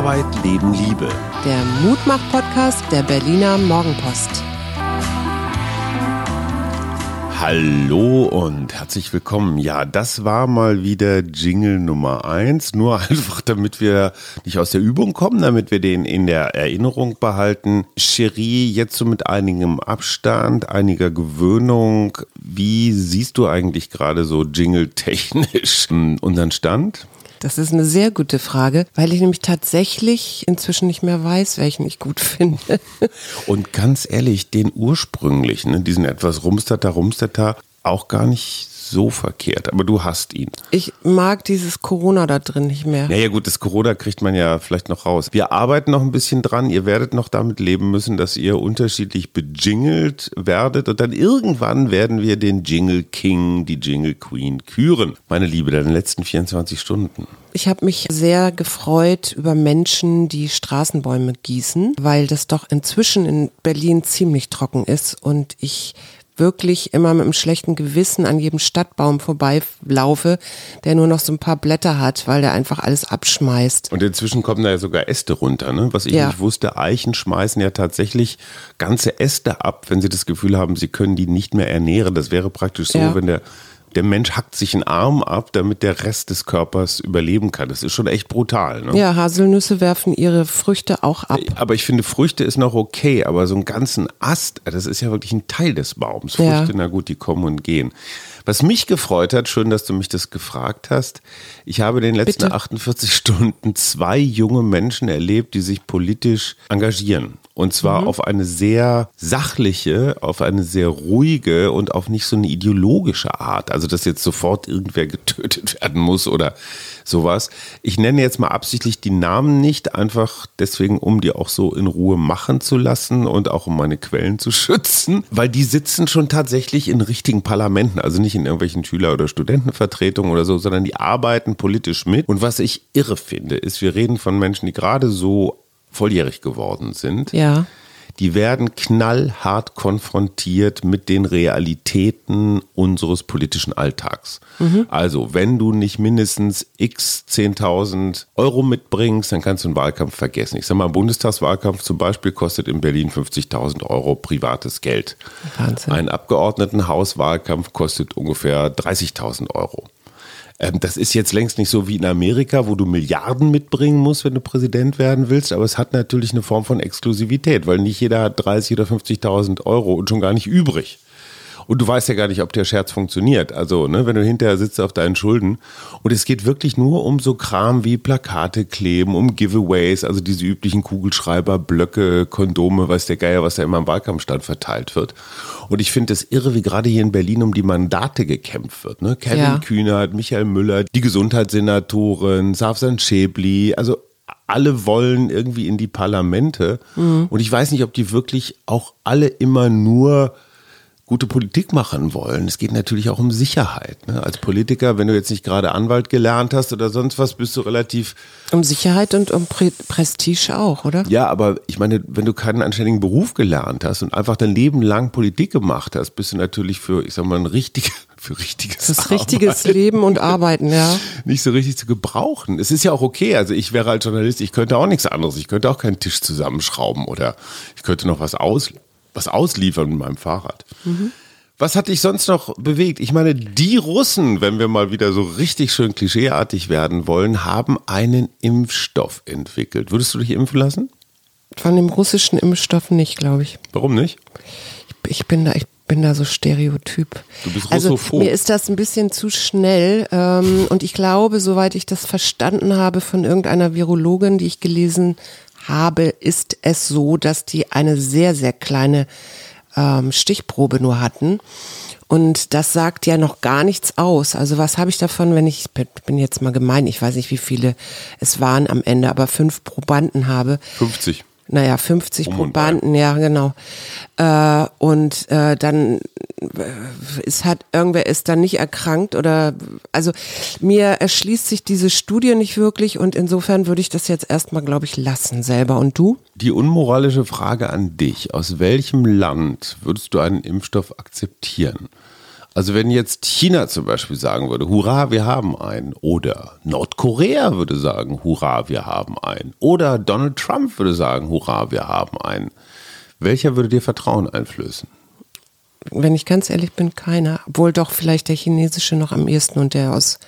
Arbeit, Leben, Liebe. Der Mutmach-Podcast der Berliner Morgenpost. Hallo und herzlich willkommen. Ja, das war mal wieder Jingle Nummer eins. Nur einfach, damit wir nicht aus der Übung kommen, damit wir den in der Erinnerung behalten. Cherie, jetzt so mit einigem Abstand, einiger Gewöhnung. Wie siehst du eigentlich gerade so Jingle-technisch unseren Stand? Das ist eine sehr gute Frage, weil ich nämlich tatsächlich inzwischen nicht mehr weiß, welchen ich gut finde. Und ganz ehrlich, den ursprünglichen, ne, diesen etwas rumstata, rumstata, auch gar nicht so verkehrt, aber du hast ihn. Ich mag dieses Corona da drin nicht mehr. Naja gut, das Corona kriegt man ja vielleicht noch raus. Wir arbeiten noch ein bisschen dran. Ihr werdet noch damit leben müssen, dass ihr unterschiedlich bejingelt werdet und dann irgendwann werden wir den Jingle King, die Jingle Queen küren. Meine Liebe, deine letzten 24 Stunden. Ich habe mich sehr gefreut über Menschen, die Straßenbäume gießen, weil das doch inzwischen in Berlin ziemlich trocken ist und ich wirklich immer mit einem schlechten Gewissen an jedem Stadtbaum vorbeilaufe, der nur noch so ein paar Blätter hat, weil der einfach alles abschmeißt. Und inzwischen kommen da ja sogar Äste runter, ne? Was ich ja. nicht wusste, Eichen schmeißen ja tatsächlich ganze Äste ab, wenn sie das Gefühl haben, sie können die nicht mehr ernähren. Das wäre praktisch so, ja. wenn der der Mensch hackt sich einen Arm ab, damit der Rest des Körpers überleben kann. Das ist schon echt brutal. Ne? Ja, Haselnüsse werfen ihre Früchte auch ab. Aber ich finde, Früchte ist noch okay, aber so einen ganzen Ast, das ist ja wirklich ein Teil des Baums. Früchte, ja. na gut, die kommen und gehen. Was mich gefreut hat, schön, dass du mich das gefragt hast. Ich habe in den letzten Bitte? 48 Stunden zwei junge Menschen erlebt, die sich politisch engagieren. Und zwar mhm. auf eine sehr sachliche, auf eine sehr ruhige und auf nicht so eine ideologische Art. Also, dass jetzt sofort irgendwer getötet werden muss oder sowas. Ich nenne jetzt mal absichtlich die Namen nicht, einfach deswegen, um die auch so in Ruhe machen zu lassen und auch um meine Quellen zu schützen, weil die sitzen schon tatsächlich in richtigen Parlamenten, also nicht in irgendwelchen Schüler- oder Studentenvertretungen oder so, sondern die arbeiten politisch mit. Und was ich irre finde, ist, wir reden von Menschen, die gerade so volljährig geworden sind, ja. Die werden knallhart konfrontiert mit den Realitäten unseres politischen Alltags. Mhm. Also, wenn du nicht mindestens x 10.000 Euro mitbringst, dann kannst du einen Wahlkampf vergessen. Ich sage mal, ein Bundestagswahlkampf zum Beispiel kostet in Berlin 50.000 Euro privates Geld. Wahnsinn. Ein Abgeordnetenhauswahlkampf kostet ungefähr 30.000 Euro. Ähm, das ist jetzt längst nicht so wie in Amerika, wo du Milliarden mitbringen musst, wenn du Präsident werden willst, aber es hat natürlich eine Form von Exklusivität, weil nicht jeder hat 30 oder 50.000 Euro und schon gar nicht übrig. Und du weißt ja gar nicht, ob der Scherz funktioniert. Also, ne, wenn du hinterher sitzt auf deinen Schulden. Und es geht wirklich nur um so Kram wie Plakate kleben, um Giveaways, also diese üblichen Kugelschreiber, Blöcke, Kondome, weiß der Geier, was da immer im Wahlkampfstand verteilt wird. Und ich finde es irre, wie gerade hier in Berlin um die Mandate gekämpft wird. Ne? Kevin ja. Kühnert, Michael Müller, die Gesundheitssenatorin, Safsan Schäbli, also alle wollen irgendwie in die Parlamente. Mhm. Und ich weiß nicht, ob die wirklich auch alle immer nur gute Politik machen wollen. Es geht natürlich auch um Sicherheit. Ne? Als Politiker, wenn du jetzt nicht gerade Anwalt gelernt hast oder sonst was, bist du relativ. Um Sicherheit und um Pre Prestige auch, oder? Ja, aber ich meine, wenn du keinen anständigen Beruf gelernt hast und einfach dein Leben lang Politik gemacht hast, bist du natürlich für, ich sag mal, ein richtig, für richtiges ist richtiges Leben und Arbeiten, ja. Nicht so richtig zu gebrauchen. Es ist ja auch okay. Also ich wäre als Journalist, ich könnte auch nichts anderes. Ich könnte auch keinen Tisch zusammenschrauben oder ich könnte noch was aus was ausliefern mit meinem Fahrrad. Mhm. Was hat dich sonst noch bewegt? Ich meine, die Russen, wenn wir mal wieder so richtig schön klischeeartig werden wollen, haben einen Impfstoff entwickelt. Würdest du dich impfen lassen? Von dem russischen Impfstoff nicht, glaube ich. Warum nicht? Ich, ich, bin da, ich bin da so stereotyp. Du bist also russophob. mir ist das ein bisschen zu schnell ähm, und ich glaube, soweit ich das verstanden habe von irgendeiner Virologin, die ich gelesen habe, ist es so, dass die eine sehr, sehr kleine ähm, Stichprobe nur hatten. Und das sagt ja noch gar nichts aus. Also was habe ich davon, wenn ich, bin jetzt mal gemein, ich weiß nicht, wie viele es waren am Ende, aber fünf Probanden habe. 50 naja, 50 um Probanden, ja, genau. Äh, und äh, dann ist hat irgendwer ist dann nicht erkrankt oder also mir erschließt sich diese Studie nicht wirklich und insofern würde ich das jetzt erstmal, glaube ich, lassen selber. Und du? Die unmoralische Frage an dich: Aus welchem Land würdest du einen Impfstoff akzeptieren? Also wenn jetzt China zum Beispiel sagen würde, hurra, wir haben einen, oder Nordkorea würde sagen, hurra, wir haben einen, oder Donald Trump würde sagen, hurra, wir haben einen, welcher würde dir Vertrauen einflößen? Wenn ich ganz ehrlich bin, keiner. Obwohl doch vielleicht der chinesische noch am ehesten und der aus,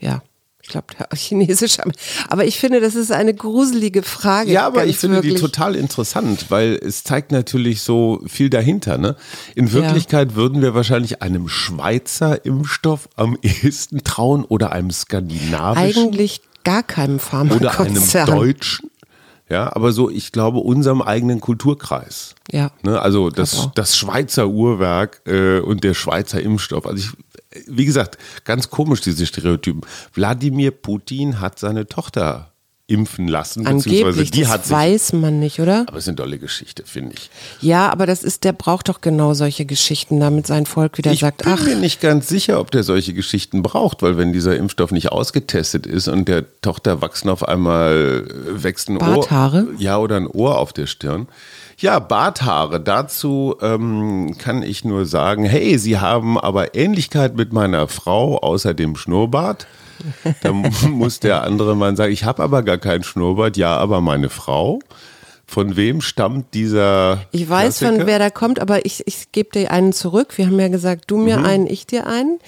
ja, ich glaube, der chinesische. Aber ich finde, das ist eine gruselige Frage. Ja, aber ich finde wirklich. die total interessant, weil es zeigt natürlich so viel dahinter. Ne? In Wirklichkeit würden wir wahrscheinlich einem Schweizer Impfstoff am ehesten trauen oder einem skandinavischen Eigentlich gar keinem oder einem Pharmakonzern. deutschen. Ja, aber so, ich glaube, unserem eigenen Kulturkreis. Ja. Ne, also das, das Schweizer Uhrwerk äh, und der Schweizer Impfstoff. Also ich, wie gesagt, ganz komisch diese Stereotypen. Wladimir Putin hat seine Tochter impfen lassen, beziehungsweise Angeblich, die das hat sich. weiß man nicht, oder? Aber es ist eine tolle Geschichte, finde ich. Ja, aber das ist, der braucht doch genau solche Geschichten, damit sein Volk wieder ich sagt, bin ach, mir nicht ganz sicher, ob der solche Geschichten braucht, weil wenn dieser Impfstoff nicht ausgetestet ist und der Tochter wachsen auf einmal äh, wächst ein Barthaare? Ohr, ja oder ein Ohr auf der Stirn. Ja, Barthaare. Dazu ähm, kann ich nur sagen, hey, sie haben aber Ähnlichkeit mit meiner Frau, außer dem Schnurrbart. Da muss der andere Mann sagen, ich habe aber gar keinen Schnurrbart, ja, aber meine Frau. Von wem stammt dieser ich weiß Klassiker? von wer da kommt, aber ich, ich gebe dir einen zurück. Wir haben ja gesagt, du Mhm. mir einen, ich dir einen.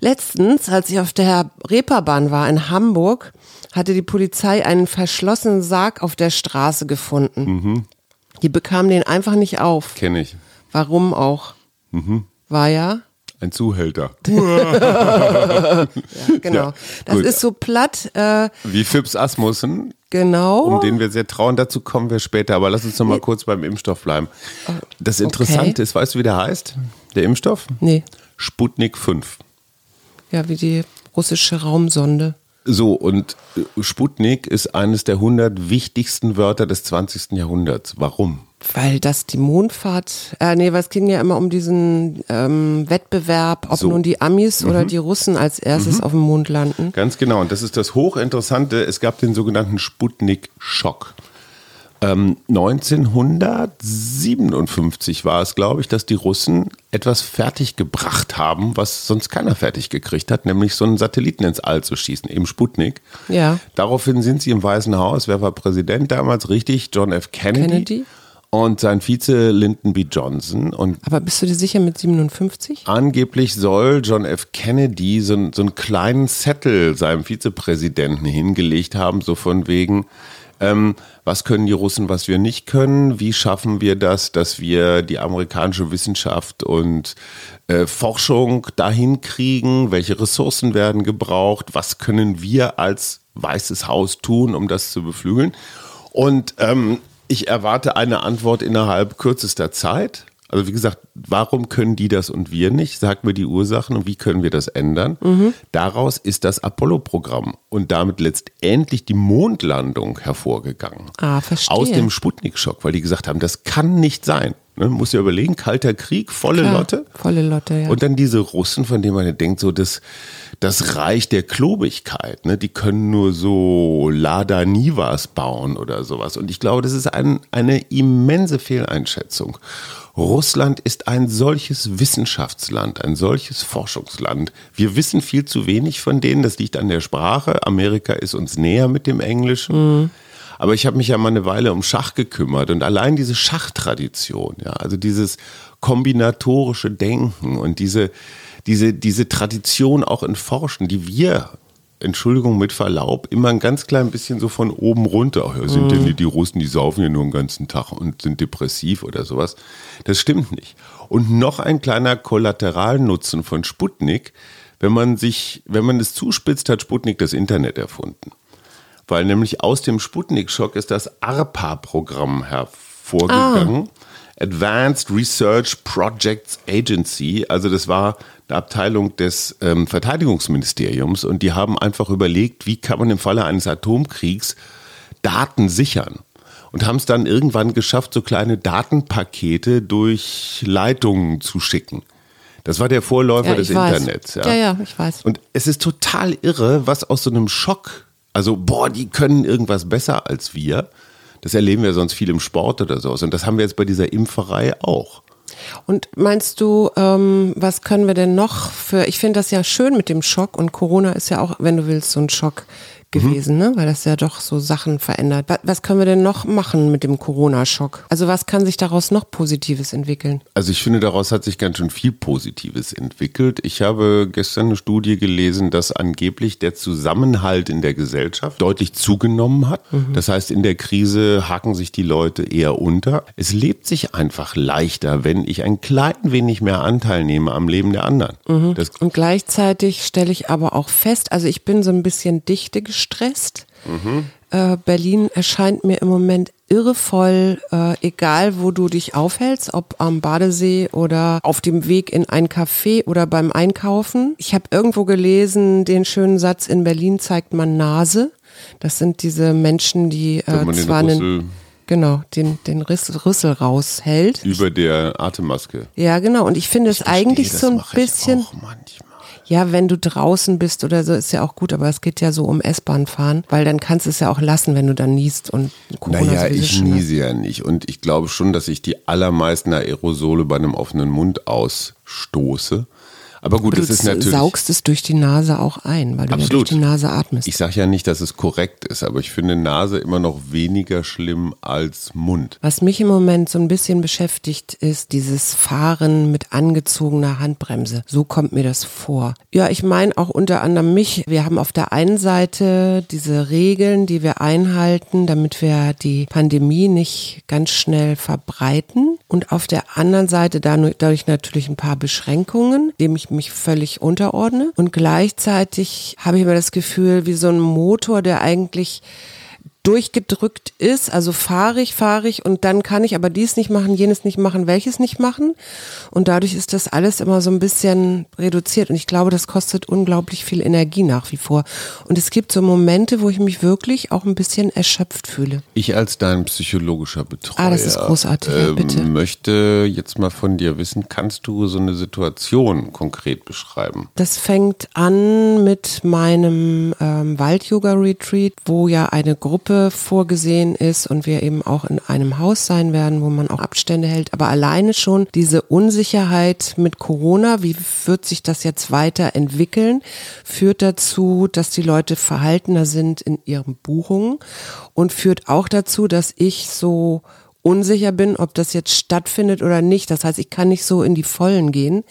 Letztens, als ich auf der Reeperbahn war in Hamburg, hatte die Polizei einen verschlossenen Sarg auf der Straße gefunden. Mhm. Die bekamen den einfach nicht auf. Kenne ich. Warum auch? Mhm. War ja, Ein Zuhälter. ja genau. Ja, das gut. ist so platt, äh, Wie Phipps Asmussen, genau. um den wir sehr trauen. Dazu kommen wir später. Aber lass uns noch mal kurz beim Impfstoff bleiben. Das Interessante ist, weißt du, wie der heißt? Der Impfstoff? nee, Sputnik 5. ja, wie die russische Raumsonde. So, und äh, Sputnik ist eines der 100 wichtigsten Wörter des 20. Jahrhunderts. Warum? Weil das die Mondfahrt, äh, nee, weil es ging ja immer um diesen ähm, Wettbewerb, ob So. nun die Amis oder die Russen als erstes auf dem Mond landen. Ganz genau. Und das ist das Hochinteressante. Es gab den sogenannten Sputnik-Schock. Ähm, 1957 war es, glaube ich, dass die Russen etwas fertiggebracht haben, was sonst keiner fertig gekriegt hat, nämlich so einen Satelliten ins All zu schießen, eben Sputnik. Ja. Daraufhin sind sie im Weißen Haus. Wer war Präsident damals? Richtig, John F. Kennedy. Kennedy. Und sein Vize Lyndon B. Johnson. Und Aber bist du dir sicher mit 57? Angeblich soll John F. Kennedy so, einen- so einen kleinen Zettel seinem Vizepräsidenten hingelegt haben, so von wegen, ähm, was können die Russen, was wir nicht können? Wie schaffen wir das, dass wir die amerikanische Wissenschaft und äh, Forschung dahin kriegen? Welche Ressourcen werden gebraucht? Was können wir als Weißes Haus tun, um das zu beflügeln? Und ähm, ich erwarte eine Antwort innerhalb kürzester Zeit. Also wie gesagt, warum können die das und wir nicht? Sag mir die Ursachen und wie können wir das ändern? Daraus ist das Apollo-Programm und damit letztendlich die Mondlandung hervorgegangen. Ah, verstehe. Aus dem Sputnik-Schock, weil die gesagt haben, das kann nicht sein. Ne? Muss ja überlegen, kalter Krieg, volle Klar, Lotte. Volle Lotte, ja. Und dann diese Russen, von denen man denkt, so das, das Reich der Klobigkeit, ne? die können nur so Lada Nivas bauen oder sowas. Und ich glaube, das ist ein, eine immense Fehleinschätzung. Russland ist ein solches Wissenschaftsland, ein solches Forschungsland. Wir wissen viel zu wenig von denen, das liegt an der Sprache. Amerika ist uns näher mit dem Englischen. Aber ich habe mich ja mal eine Weile um Schach gekümmert und allein diese Schachtradition, ja, also dieses kombinatorische Denken und diese, diese, diese Tradition auch in Forschen, die wir, Entschuldigung mit Verlaub, immer ein ganz klein bisschen so von oben runter, ja, sind denn die, die Russen, die saufen ja nur den ganzen Tag und sind depressiv oder sowas. Das stimmt nicht. Und noch ein kleiner Kollateralnutzen von Sputnik, wenn man sich, wenn man es zuspitzt, hat Sputnik das Internet erfunden weil nämlich aus dem Sputnik-Schock ist das ARPA-Programm hervorgegangen. Advanced Research Projects Agency, also das war eine Abteilung des ähm, Verteidigungsministeriums und die haben einfach überlegt, wie kann man im Falle eines Atomkriegs Daten sichern und haben es dann irgendwann geschafft, so kleine Datenpakete durch Leitungen zu schicken. Das war der Vorläufer ja, des weiß. Internets. Ja. ja, ich weiß. Und es ist total irre, was aus so einem Schock, also boah, die können irgendwas besser als wir. Das erleben wir sonst viel im Sport oder sowas. Und das haben wir jetzt bei dieser Impferei auch. Und meinst du, ähm, was können wir denn noch für, ich finde das ja schön mit dem Schock und Corona ist ja auch, wenn du willst, so ein Schock gewesen, mhm. ne? weil das ja doch so Sachen verändert. Was können wir denn noch machen mit dem Corona-Schock? Also was kann sich daraus noch Positives entwickeln? Also ich finde, daraus hat sich ganz schön viel Positives entwickelt. Ich habe gestern eine Studie gelesen, dass angeblich der Zusammenhalt in der Gesellschaft deutlich zugenommen hat. Mhm. Das heißt, in der Krise haken sich die Leute eher unter. Es lebt sich einfach leichter, wenn ich ein klein wenig mehr Anteil nehme am Leben der anderen. Mhm. Und gleichzeitig stelle ich aber auch fest, also ich bin so ein bisschen dichte gestresst. Mhm. Äh, Berlin erscheint mir im Moment irrevoll, äh, egal wo du dich aufhältst, ob am Badesee oder auf dem Weg in ein Café oder beim Einkaufen. Ich habe irgendwo gelesen, den schönen Satz, in Berlin zeigt man Nase. Das sind diese Menschen, die äh, zwar einen Genau, den, den Riss, Rüssel raushält. Über der Atemmaske. Ja, genau. Und ich finde es eigentlich so ein bisschen. Ja, wenn du draußen bist oder so, ist ja auch gut, aber es geht ja so um S-Bahn fahren, weil dann kannst du es ja auch lassen, wenn du dann niest und Corona Naja, ich niese ja nicht und ich glaube schon, dass ich die allermeisten Aerosole bei einem offenen Mund ausstoße. Aber gut, das ist natürlich. Du saugst es durch die Nase auch ein, weil du ja durch die Nase atmest. Ich sage ja nicht, dass es korrekt ist, aber ich finde Nase immer noch weniger schlimm als Mund. Was mich im Moment so ein bisschen beschäftigt, ist dieses Fahren mit angezogener Handbremse. So kommt mir das vor. Ja, ich meine auch unter anderem mich. Wir haben auf der einen Seite diese Regeln, die wir einhalten, damit wir die Pandemie nicht ganz schnell verbreiten. Und auf der anderen Seite dadurch natürlich ein paar Beschränkungen, dem ich mich völlig unterordne. Und gleichzeitig habe ich immer das Gefühl, wie so ein Motor, der eigentlich durchgedrückt ist, also fahre ich, fahre ich und dann kann ich aber dies nicht machen, jenes nicht machen, welches nicht machen. Und dadurch ist das alles immer so ein bisschen reduziert und ich glaube, das kostet unglaublich viel Energie nach wie vor. Und es gibt so Momente, wo ich mich wirklich auch ein bisschen erschöpft fühle. Ich als dein psychologischer Betreuer ah, das ist großartig, äh, bitte. möchte jetzt mal von dir wissen, kannst du so eine Situation konkret beschreiben? Das fängt an mit meinem ähm, Wald-Yoga-Retreat, wo ja eine Gruppe vorgesehen ist und wir eben auch in einem Haus sein werden, wo man auch Abstände hält. Aber alleine schon diese Unsicherheit mit Corona, wie wird sich das jetzt weiterentwickeln, führt dazu, dass die Leute verhaltener sind in ihren Buchungen und führt auch dazu, dass ich so unsicher bin, ob das jetzt stattfindet oder nicht. Das heißt, ich kann nicht so in die Vollen gehen.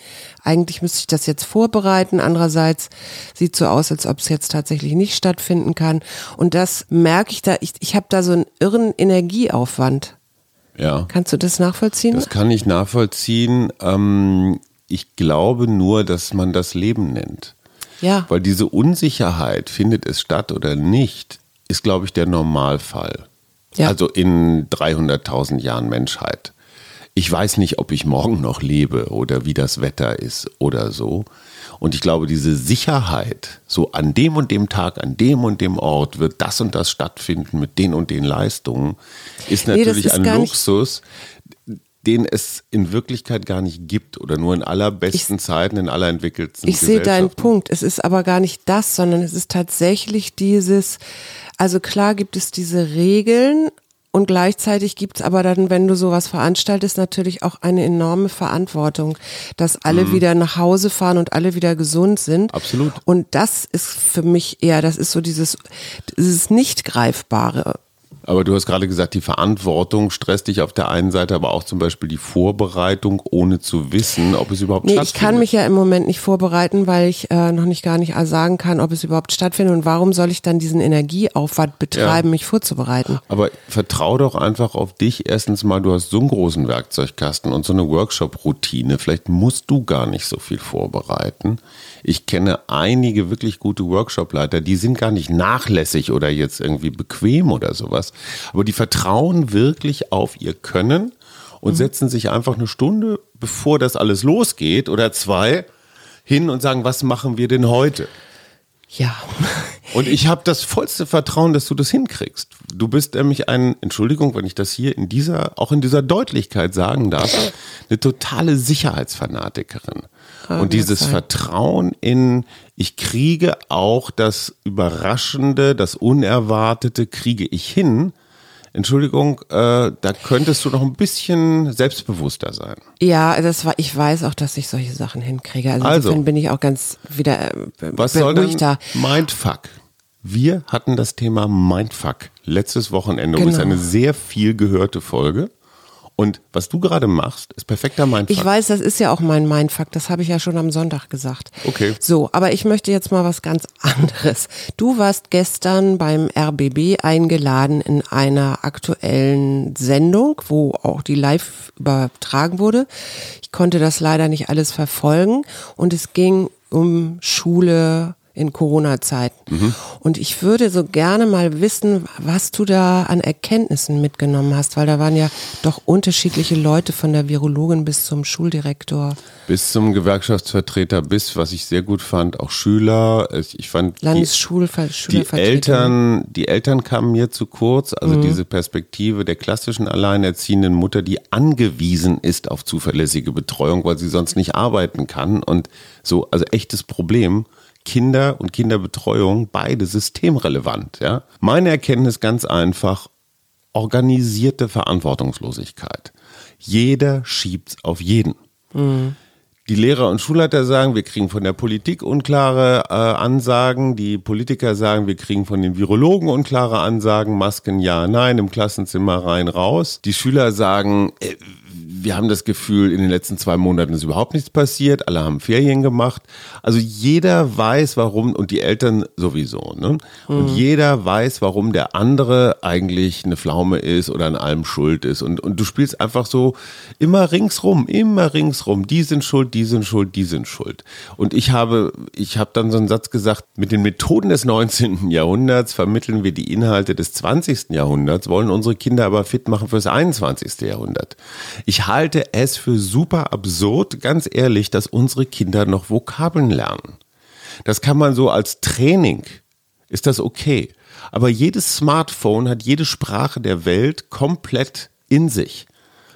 Eigentlich müsste ich das jetzt vorbereiten. Andererseits sieht so aus, als ob es jetzt tatsächlich nicht stattfinden kann. Und das merke ich da. Ich, ich habe da so einen irren Energieaufwand. Ja. Kannst du das nachvollziehen? Das kann ich nachvollziehen. Ähm, ich glaube nur, dass man das Leben nennt. Ja. Weil diese Unsicherheit, findet es statt oder nicht, ist, glaube ich, der Normalfall. Ja. Also in 300.000 Jahren Menschheit. Ich weiß nicht, ob ich morgen noch lebe oder wie das Wetter ist oder so. Und ich glaube, diese Sicherheit, so an dem und dem Tag, an dem und dem Ort wird das und das stattfinden mit den und den Leistungen, ist natürlich nee, ist ein Luxus, den es in Wirklichkeit gar nicht gibt oder nur in allerbesten ich, Zeiten, in allerentwickelten Ich sehe deinen Punkt. Es ist aber gar nicht das, sondern es ist tatsächlich dieses, also klar gibt es diese Regeln, und gleichzeitig gibt es aber dann, wenn du sowas veranstaltest, natürlich auch eine enorme Verantwortung, dass alle mhm. wieder nach Hause fahren und alle wieder gesund sind. Absolut. Und das ist für mich eher, das ist so dieses, dieses nicht greifbare. Aber du hast gerade gesagt, die Verantwortung stresst dich auf der einen Seite, aber auch zum Beispiel die Vorbereitung, ohne zu wissen, ob es überhaupt nee, stattfindet. Ich kann mich ja im Moment nicht vorbereiten, weil ich äh, noch nicht gar nicht sagen kann, ob es überhaupt stattfindet und warum soll ich dann diesen Energieaufwand betreiben, ja. mich vorzubereiten. Aber vertrau doch einfach auf dich. Erstens mal, du hast so einen großen Werkzeugkasten und so eine Workshop-Routine. Vielleicht musst du gar nicht so viel vorbereiten. Ich kenne einige wirklich gute Workshop-Leiter, die sind gar nicht nachlässig oder jetzt irgendwie bequem oder sowas, aber die vertrauen wirklich auf ihr Können und mhm. setzen sich einfach eine Stunde, bevor das alles losgeht oder zwei, hin und sagen, was machen wir denn heute? Ja. Und ich habe das vollste Vertrauen, dass du das hinkriegst. Du bist nämlich ein, Entschuldigung, wenn ich das hier in dieser, auch in dieser Deutlichkeit sagen darf, eine totale Sicherheitsfanatikerin. Kann und dieses sein. Vertrauen in, ich kriege auch das Überraschende, das Unerwartete, kriege ich hin, Entschuldigung, äh, da könntest du noch ein bisschen selbstbewusster sein. Ja, das war, ich weiß auch, dass ich solche Sachen hinkriege. Also, Also. insofern bin ich auch ganz wieder äh, Was soll denn. Mindfuck? Wir hatten das Thema Mindfuck letztes Wochenende. und Das ist Genau. eine sehr viel gehörte Folge. Und was du gerade machst, ist perfekter Mindfuck. Ich weiß, das ist ja auch mein Mindfuck, das habe ich ja schon am Sonntag gesagt. Okay. So, aber ich möchte jetzt mal was ganz anderes. Du warst gestern beim RBB eingeladen in einer aktuellen Sendung, wo auch die live übertragen wurde. Ich konnte das leider nicht alles verfolgen und es ging um Schule in Corona-Zeiten. Und ich würde so gerne mal wissen, was du da an Erkenntnissen mitgenommen hast, weil da waren ja doch unterschiedliche Leute von der Virologin bis zum Schuldirektor. bis zum Gewerkschaftsvertreter, bis, was ich sehr gut fand, auch Schüler. Ich fand die, Landesschulver die Schülervertreter. Eltern, die Eltern kamen mir zu kurz. Also diese Perspektive der klassischen alleinerziehenden Mutter, die angewiesen ist auf zuverlässige Betreuung, weil sie sonst nicht arbeiten kann. Und so, also echtes Problem. Kinder und Kinderbetreuung, beide systemrelevant. Ja? Meine Erkenntnis ganz einfach, organisierte Verantwortungslosigkeit. Jeder schiebt's auf jeden. Die Lehrer und Schulleiter sagen, wir kriegen von der Politik unklare äh, Ansagen. Die Politiker sagen, wir kriegen von den Virologen unklare Ansagen. Masken ja, nein, im Klassenzimmer rein, raus. Die Schüler sagen, äh, wir haben das Gefühl, in den letzten zwei Monaten ist überhaupt nichts passiert. Alle haben Ferien gemacht. Also jeder weiß, warum, und die Eltern sowieso. Ne? Und jeder weiß, warum der andere eigentlich eine Pflaume ist oder an allem schuld ist. Und, und du spielst einfach so immer ringsrum, immer ringsrum. Die sind schuld, die sind schuld, die sind schuld. Und ich habe, ich habe dann so einen Satz gesagt, mit den Methoden des 19. Jahrhunderts vermitteln wir die Inhalte des 20. Jahrhunderts, wollen unsere Kinder aber fit machen fürs 21. Jahrhundert. Ich halte es für super absurd, ganz ehrlich, dass unsere Kinder noch Vokabeln lernen. Das kann man so als Training, ist das okay. Aber jedes Smartphone hat jede Sprache der Welt komplett in sich.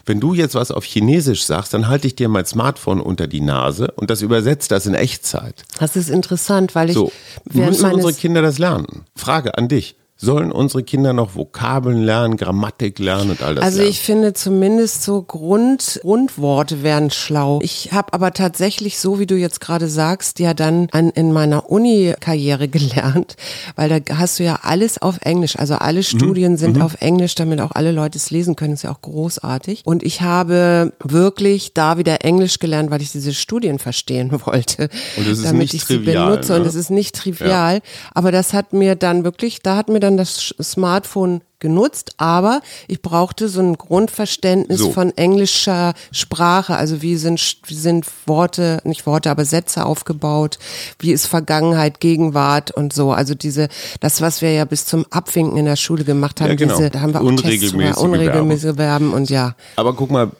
Wenn du jetzt was auf Chinesisch sagst, dann halte ich dir mein Smartphone unter die Nase und das übersetzt das in Echtzeit. Das ist interessant, weil ich So, während müssen unsere Kinder das lernen? Frage an dich. Sollen unsere Kinder noch Vokabeln lernen, Grammatik lernen und all das Also lernen? ich finde zumindest so Grund, Grundworte wären schlau. Ich habe aber tatsächlich, so wie du jetzt gerade sagst, ja dann an, in meiner Uni-Karriere gelernt, weil da hast du ja alles auf Englisch. Also Mhm. alle Studien sind auf Englisch, damit auch alle Leute es lesen können. ist ja auch großartig. Und ich habe wirklich da wieder Englisch gelernt, weil ich diese Studien verstehen wollte. Und es ist damit nicht ich sie trivial, benutze. ne? Und es ist nicht trivial. Aber das hat mir dann wirklich, da hat mir dann das Sch- Smartphone genutzt, aber ich brauchte so ein Grundverständnis So. von englischer Sprache, also wie sind, wie sind Worte, nicht Worte, aber Sätze aufgebaut, wie ist Vergangenheit, Gegenwart und so, also diese, das, was wir ja bis zum Abwinken in der Schule gemacht haben, Ja, genau. diese, da haben wir auch Tests Unregelmäßige drüber, unregelmäßige Verben und ja. Aber guck mal,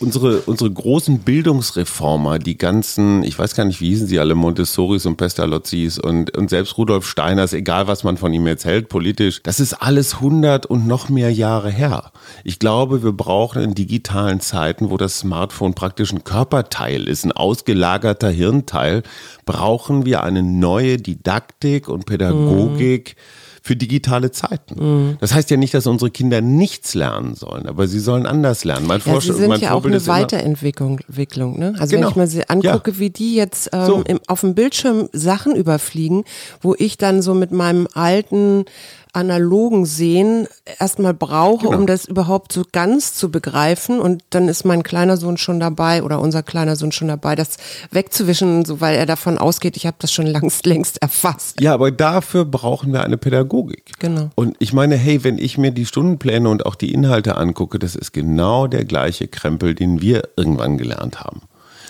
unsere, unsere großen Bildungsreformer, die ganzen, ich weiß gar nicht, wie hießen sie alle, Montessoris und Pestalozzis und, und selbst Rudolf Steiners, egal was man von ihm jetzt hält, politisch, das ist alles 100 und noch mehr Jahre her. Ich glaube, wir brauchen in digitalen Zeiten, wo das Smartphone praktisch ein Körperteil ist, ein ausgelagerter Hirnteil, brauchen wir eine neue Didaktik und Pädagogik für digitale Zeiten. Das heißt ja nicht, dass unsere Kinder nichts lernen sollen, aber sie sollen anders lernen. Mein, Ja, Vorsch- sie sind mein ja auch Vorbild eine ist immer- Weiterentwicklung, Entwicklung, ne? Also Genau. wenn ich mal sie angucke, wie die jetzt ähm, So. im, auf dem Bildschirm Sachen überfliegen, wo ich dann so mit meinem alten analogen Sehen erstmal brauche, Genau. um das überhaupt so ganz zu begreifen. Und dann ist mein kleiner Sohn schon dabei oder unser kleiner Sohn schon dabei, das wegzuwischen, so weil er davon ausgeht, ich habe das schon längst, längst erfasst. Ja, aber dafür brauchen wir eine Pädagogik. Genau. Und ich meine, hey, wenn ich mir die Stundenpläne und auch die Inhalte angucke, das ist genau der gleiche Krempel, den wir irgendwann gelernt haben.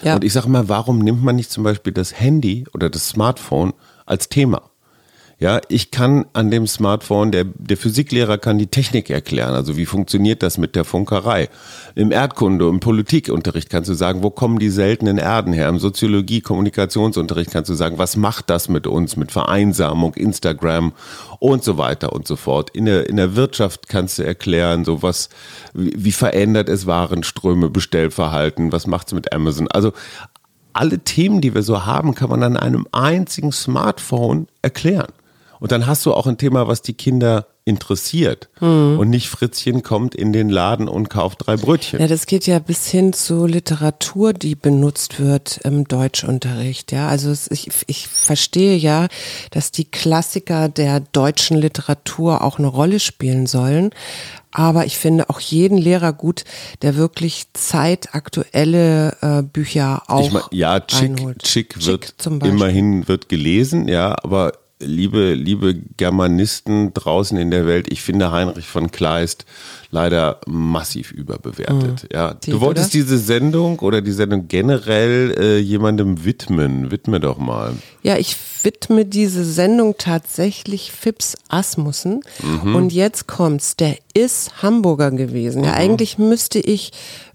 Ja. Und ich sage mal, warum nimmt man nicht zum Beispiel das Handy oder das Smartphone als Thema? Ja, ich kann an dem Smartphone, der, der Physiklehrer kann die Technik erklären. Also wie funktioniert das mit der Funkerei? Im Erdkunde, im Politikunterricht kannst du sagen, wo kommen die seltenen Erden her? Im Soziologie, Kommunikationsunterricht kannst du sagen, was macht das mit uns, mit Vereinsamung, Instagram und so weiter und so fort. In der, in der Wirtschaft kannst du erklären, so was, wie, wie verändert es Warenströme, Bestellverhalten, was macht's mit Amazon? Also alle Themen, die wir so haben, kann man an einem einzigen Smartphone erklären. Und dann hast du auch ein Thema, was die Kinder interessiert. Und nicht Fritzchen kommt in den Laden und kauft drei Brötchen. Ja, das geht ja bis hin zu Literatur, die benutzt wird im Deutschunterricht. Ja, also es, ich, ich verstehe ja, dass die Klassiker der deutschen Literatur auch eine Rolle spielen sollen. Aber ich finde auch jeden Lehrer gut, der wirklich zeitaktuelle äh, Bücher auch Ich mein, ja, Chick, einholt. Chick wird zum Beispiel. immerhin wird gelesen, ja, aber liebe, liebe Germanisten draußen in der Welt, ich finde Heinrich von Kleist leider massiv überbewertet. Ja, Siehst du wolltest das? diese Sendung oder die Sendung generell äh, jemandem widmen. Widme doch mal. Ja, ich widme diese Sendung tatsächlich Fips Asmussen. Mhm. Und jetzt kommt's. Der ist Hamburger gewesen. Mhm. Ja, eigentlich müsste ich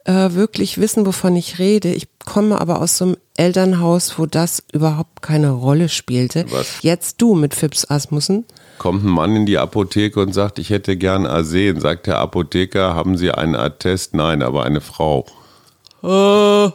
äh, wirklich wissen, wovon ich rede. Ich komme aber aus so einem Elternhaus, wo das überhaupt keine Rolle spielte. Was? Jetzt du mit Fips Asmussen. Kommt ein Mann in die Apotheke und sagt, ich hätte gern Arsen. Sagt der Apotheker, haben Sie einen Attest? Nein, aber eine Frau. So,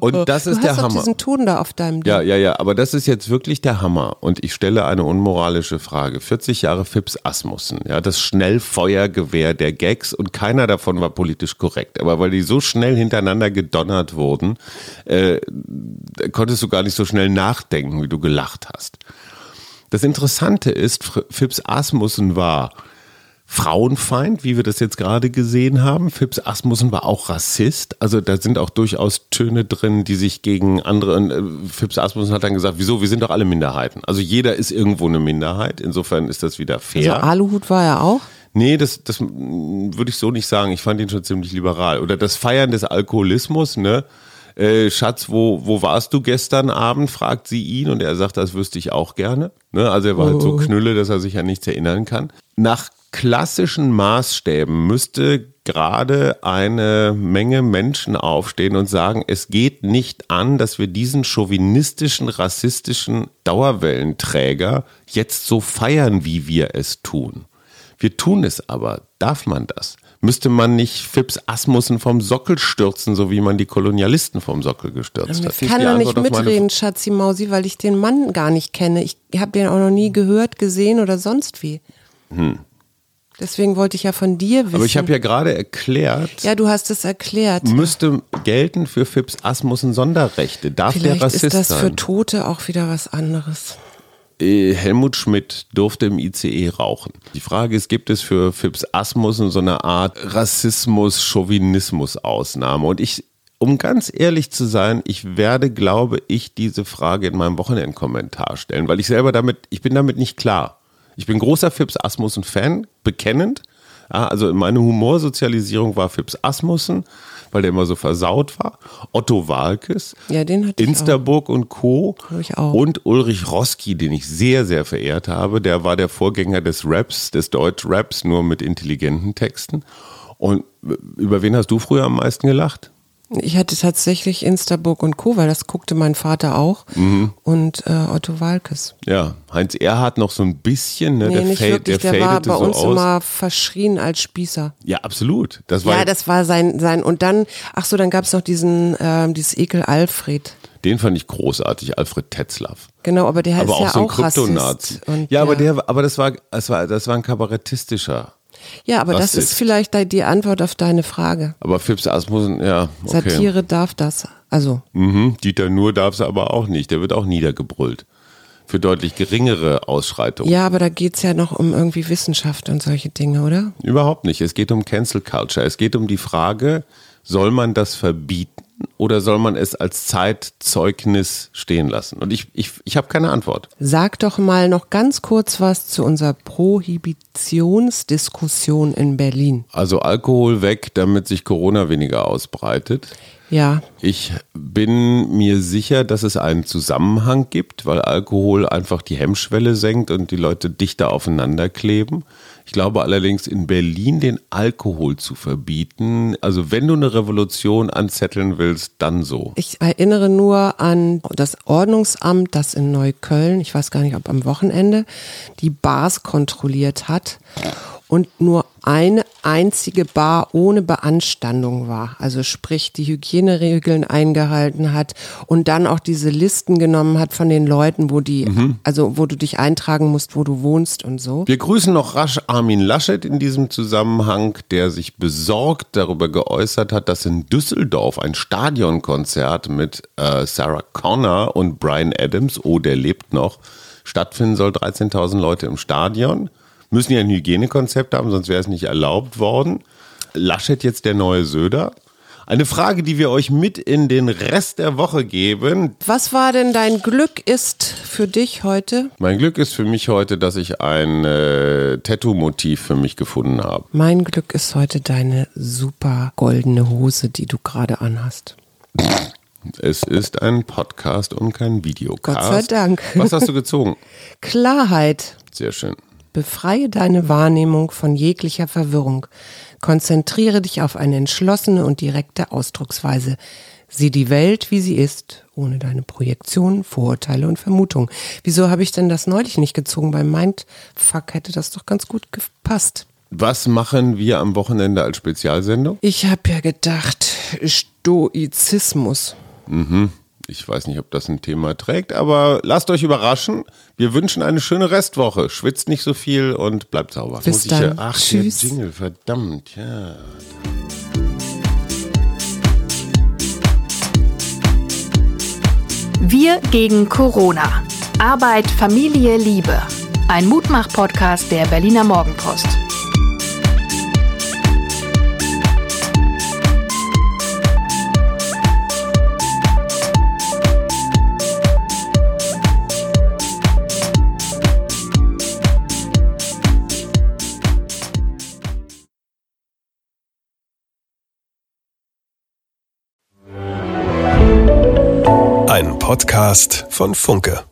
und das du ist hast der doch Hammer. diesen Ton da auf deinem Ja, Ding. ja, ja, aber das ist jetzt wirklich der Hammer. Und ich stelle eine unmoralische Frage. 40 Jahre Fips Asmussen, ja, das Schnellfeuergewehr der Gags und keiner davon war politisch korrekt. Aber weil die so schnell hintereinander gedonnert wurden, äh, konntest du gar nicht so schnell nachdenken, wie du gelacht hast. Das Interessante ist, Fips Asmussen war Frauenfeind, wie wir das jetzt gerade gesehen haben. Fips Asmussen war auch Rassist. Also da sind auch durchaus Töne drin, die sich gegen andere. und, äh, Fips Asmussen hat dann gesagt, wieso, wir sind doch alle Minderheiten. Also jeder ist irgendwo eine Minderheit. Insofern ist das wieder Also fair. Aluhut war er auch. Nee, das, das würde ich so nicht sagen. Ich fand ihn schon ziemlich liberal. Oder das Feiern des Alkoholismus, ne? Äh, Schatz, wo, wo warst du gestern Abend? fragt sie ihn und er sagt, das wüsste ich auch gerne. Ne? Also er war halt so knülle, dass er sich an nichts erinnern kann. Nach klassischen Maßstäben müsste gerade eine Menge Menschen aufstehen und sagen, es geht nicht an, dass wir diesen chauvinistischen, rassistischen Dauerwellenträger jetzt so feiern, wie wir es tun. Wir tun es aber. Darf man das? Müsste man nicht Fips Asmussen vom Sockel stürzen, so wie man die Kolonialisten vom Sockel gestürzt Ich hat? Das ist kann da nicht mitreden, Schatzi Mausi, weil ich den Mann gar nicht kenne. Ich habe den auch noch nie gehört, gesehen oder sonst wie. Deswegen wollte ich ja von dir wissen. Aber ich habe ja gerade erklärt, ja, du hast es erklärt. müsste gelten für Fips Asmussen Sonderrechte. Darf der Vielleicht Rassist ist das für sein? Tote auch wieder was anderes. Äh, Helmut Schmidt durfte im ICE rauchen. Die Frage ist, gibt es für Fips Asmussen so eine Art Rassismus-Chauvinismus-Ausnahme? Und ich, um ganz ehrlich zu sein, ich werde, glaube ich, diese Frage in meinem Wochenendkommentar stellen, weil ich selber damit, ich bin damit nicht klar. Ich bin großer Fips Asmussen-Fan, bekennend. Ja, also meine Humorsozialisierung war Fips Asmussen, weil der immer so versaut war. Otto Walkes. Ja, den hatte. Insterburg und Co. Ich auch. Und Ulrich Roski, den ich sehr, sehr verehrt habe. Der war der Vorgänger des Raps, des Deutsch-Raps, nur mit intelligenten Texten. Und über wen hast du früher am meisten gelacht? Ich hatte tatsächlich Instaburg und Co., weil das guckte mein Vater auch. Mhm. Und äh, Otto Walkes. Ja, Heinz Erhardt noch so ein bisschen, ne? Nee, der, nicht fade- wirklich. der Der, war bei so uns aus. immer verschrien als Spießer. Ja, absolut. Das war Ja, das war sein, sein, und dann, ach so, dann gab es noch diesen, ähm, dieses Ekel Alfred. den fand ich großartig, Alfred Tetzlaff. Genau, aber der Aber ist auch ja so ein auch. Kryptonazi. Und Ja, aber der, aber das war, das war, das war ein kabarettistischer. Ja, aber das Rassist. ist vielleicht die Antwort auf deine Frage. Aber Fips Asmussen, ja, okay. Satire darf das. Also, Mhm, Dieter Nuhr darf es aber auch nicht. Der wird auch niedergebrüllt. Für deutlich geringere Ausschreitungen. ja, aber da geht's ja noch um irgendwie Wissenschaft und solche Dinge, oder? Überhaupt nicht. Es geht um Cancel Culture. Es geht um die Frage, soll man das verbieten oder soll man es als Zeitzeugnis stehen lassen? Und ich, ich, ich habe keine Antwort. Sag doch mal noch ganz kurz was zu unserer Prohibitionsdiskussion in Berlin. Also Alkohol weg, damit sich Corona weniger ausbreitet. Ja, Ich bin mir sicher, dass es einen Zusammenhang gibt, weil Alkohol einfach die Hemmschwelle senkt und die Leute dichter aufeinander kleben. Ich glaube allerdings, in Berlin den Alkohol zu verbieten, also wenn du eine Revolution anzetteln willst, dann so. ich erinnere nur an das Ordnungsamt, das in Neukölln, ich weiß gar nicht, ob am Wochenende, die Bars kontrolliert hat. Und nur eine einzige Bar ohne Beanstandung war. Also sprich, die Hygieneregeln eingehalten hat und dann auch diese Listen genommen hat von den Leuten, wo die, mhm. also wo du dich eintragen musst, wo du wohnst und so. Wir grüßen noch rasch Armin Laschet in diesem Zusammenhang, der sich besorgt darüber geäußert hat, dass in Düsseldorf ein Stadionkonzert mit äh, Sarah Connor und Brian Adams, oh, der lebt noch, stattfinden soll. 13.000 Leute im Stadion müssen ja ein Hygienekonzept haben, sonst wäre es nicht erlaubt worden. Laschet jetzt der neue Söder? Eine Frage, die wir euch mit in den Rest der Woche geben. Was war denn dein Glück ist für dich heute? Mein Glück ist für mich heute, dass ich ein äh, Tattoo-Motiv für mich gefunden habe. Mein Glück ist heute deine super goldene Hose, die du gerade anhast. Es ist ein Podcast und kein Videocast. Gott sei Dank. Was hast du gezogen? Klarheit. Sehr schön. Befreie deine Wahrnehmung von jeglicher Verwirrung. Konzentriere dich auf eine entschlossene und direkte Ausdrucksweise. Sieh die Welt, wie sie ist, ohne deine Projektionen, Vorurteile und Vermutungen. Wieso habe ich denn das neulich nicht gezogen? Beim Mindfuck hätte das doch ganz gut gepasst. Was machen wir am Wochenende als Spezialsendung? Ich habe ja gedacht, Stoizismus. Mhm. Ich weiß nicht, ob das ein Thema trägt, aber lasst euch überraschen. Wir wünschen eine schöne Restwoche. Schwitzt nicht so viel und bleibt sauber. Bis Muss dann. Ich, ach, Tschüss. der Jingle, verdammt, ja. Wir gegen Corona. Arbeit, Familie, Liebe. Ein Mutmach-Podcast der Berliner Morgenpost. Podcast von Funke.